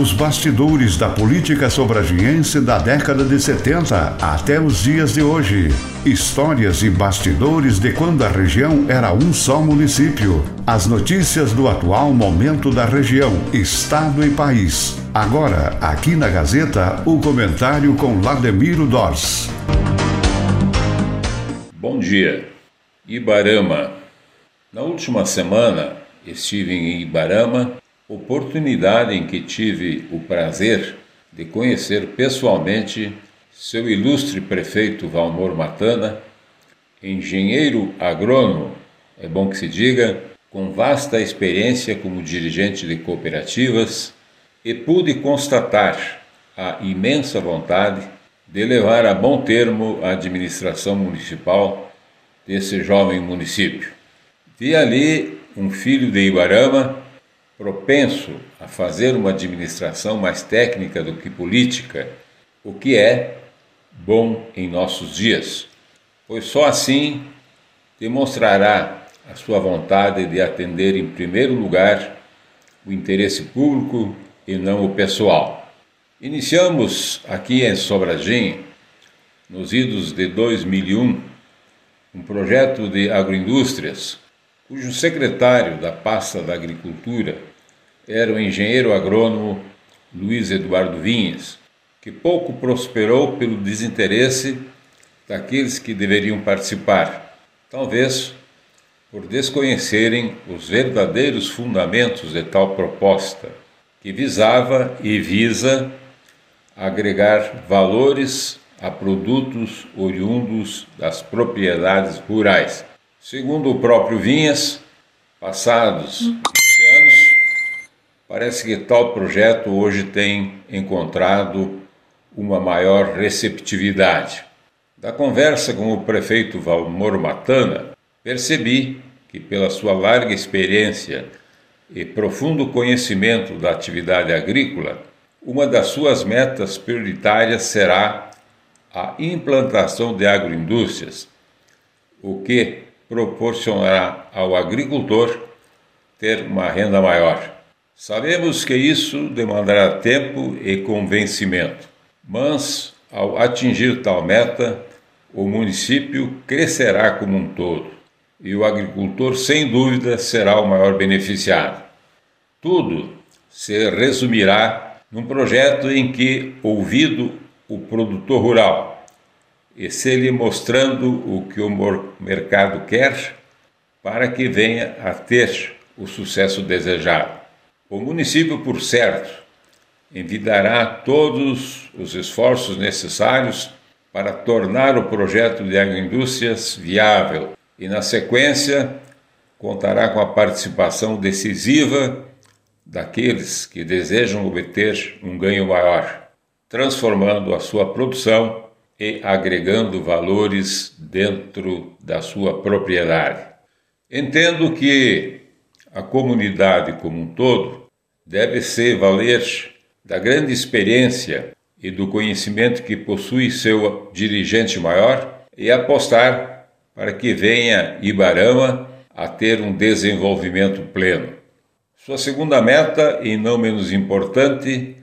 Os bastidores da política sobragiense da década de 70 até os dias de hoje. Histórias e bastidores de quando a região era um só município. As notícias do atual momento da região, estado e país. Agora, aqui na Gazeta, o comentário com Lademiro Dors. Bom dia. Ibarama. Na última semana estive em Ibarama oportunidade em que tive o prazer de conhecer pessoalmente seu ilustre prefeito Valmor Matana, engenheiro agrônomo, é bom que se diga, com vasta experiência como dirigente de cooperativas, e pude constatar a imensa vontade de levar a bom termo a administração municipal desse jovem município. Vi ali um filho de Ibarama propenso a fazer uma administração mais técnica do que política, o que é bom em nossos dias, pois só assim demonstrará a sua vontade de atender em primeiro lugar o interesse público e não o pessoal. Iniciamos aqui em Sobradinho, nos idos de 2001, um projeto de agroindústrias cujo secretário da pasta da Agricultura era o engenheiro agrônomo Luiz Eduardo Vinhas, que pouco prosperou pelo desinteresse daqueles que deveriam participar, talvez por desconhecerem os verdadeiros fundamentos de tal proposta, que visava e visa agregar valores a produtos oriundos das propriedades rurais Segundo o próprio Vinhas, passados hum. anos, parece que tal projeto hoje tem encontrado uma maior receptividade. Da conversa com o prefeito Valmor Matana, percebi que, pela sua larga experiência e profundo conhecimento da atividade agrícola, uma das suas metas prioritárias será a implantação de agroindústrias, o que proporcionará ao agricultor ter uma renda maior. Sabemos que isso demandará tempo e convencimento, mas ao atingir tal meta, o município crescerá como um todo e o agricultor, sem dúvida, será o maior beneficiado. Tudo se resumirá num projeto em que, ouvido o produtor rural, e se lhe mostrando o que o mercado quer para que venha a ter o sucesso desejado. O município, por certo, envidará todos os esforços necessários para tornar o projeto de agroindústrias viável e, na sequência, contará com a participação decisiva daqueles que desejam obter um ganho maior, transformando a sua produção e agregando valores dentro da sua propriedade. Entendo que a comunidade como um todo deve se valer da grande experiência e do conhecimento que possui seu dirigente maior e apostar para que venha Ibarama a ter um desenvolvimento pleno. Sua segunda meta, e não menos importante,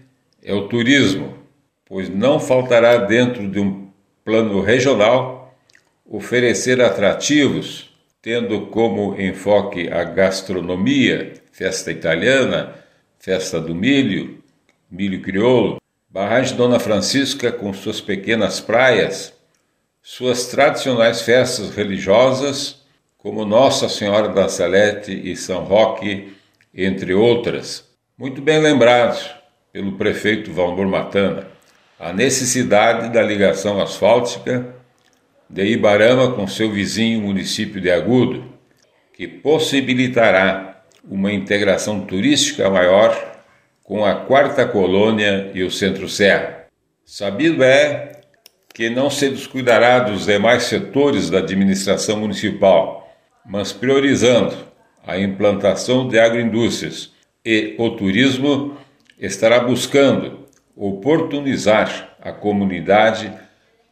é o turismo, pois não faltará dentro de um plano regional, oferecer atrativos, tendo como enfoque a gastronomia, festa italiana, festa do milho, milho crioulo, Barragem Dona Francisca com suas pequenas praias, suas tradicionais festas religiosas, como Nossa Senhora da Salete e São Roque, entre outras. Muito bem lembrados pelo prefeito Valmor Matana a necessidade da ligação asfáltica de Ibarama com seu vizinho município de Agudo, que possibilitará uma integração turística maior com a quarta colônia e o centro-serra. Sabido é que não se descuidará dos demais setores da administração municipal, mas priorizando a implantação de agroindústrias e o turismo, estará buscando oportunizar a comunidade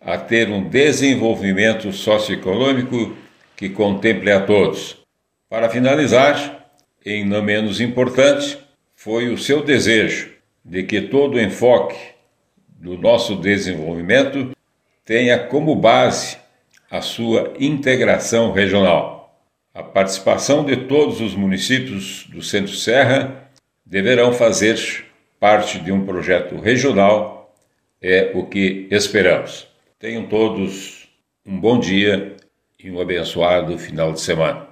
a ter um desenvolvimento socioeconômico que contemple a todos. Para finalizar, em não menos importante, foi o seu desejo de que todo o enfoque do nosso desenvolvimento tenha como base a sua integração regional. A participação de todos os municípios do Centro-Serra deverão fazer parte de um projeto regional, é o que esperamos. Tenham todos um bom dia e um abençoado final de semana.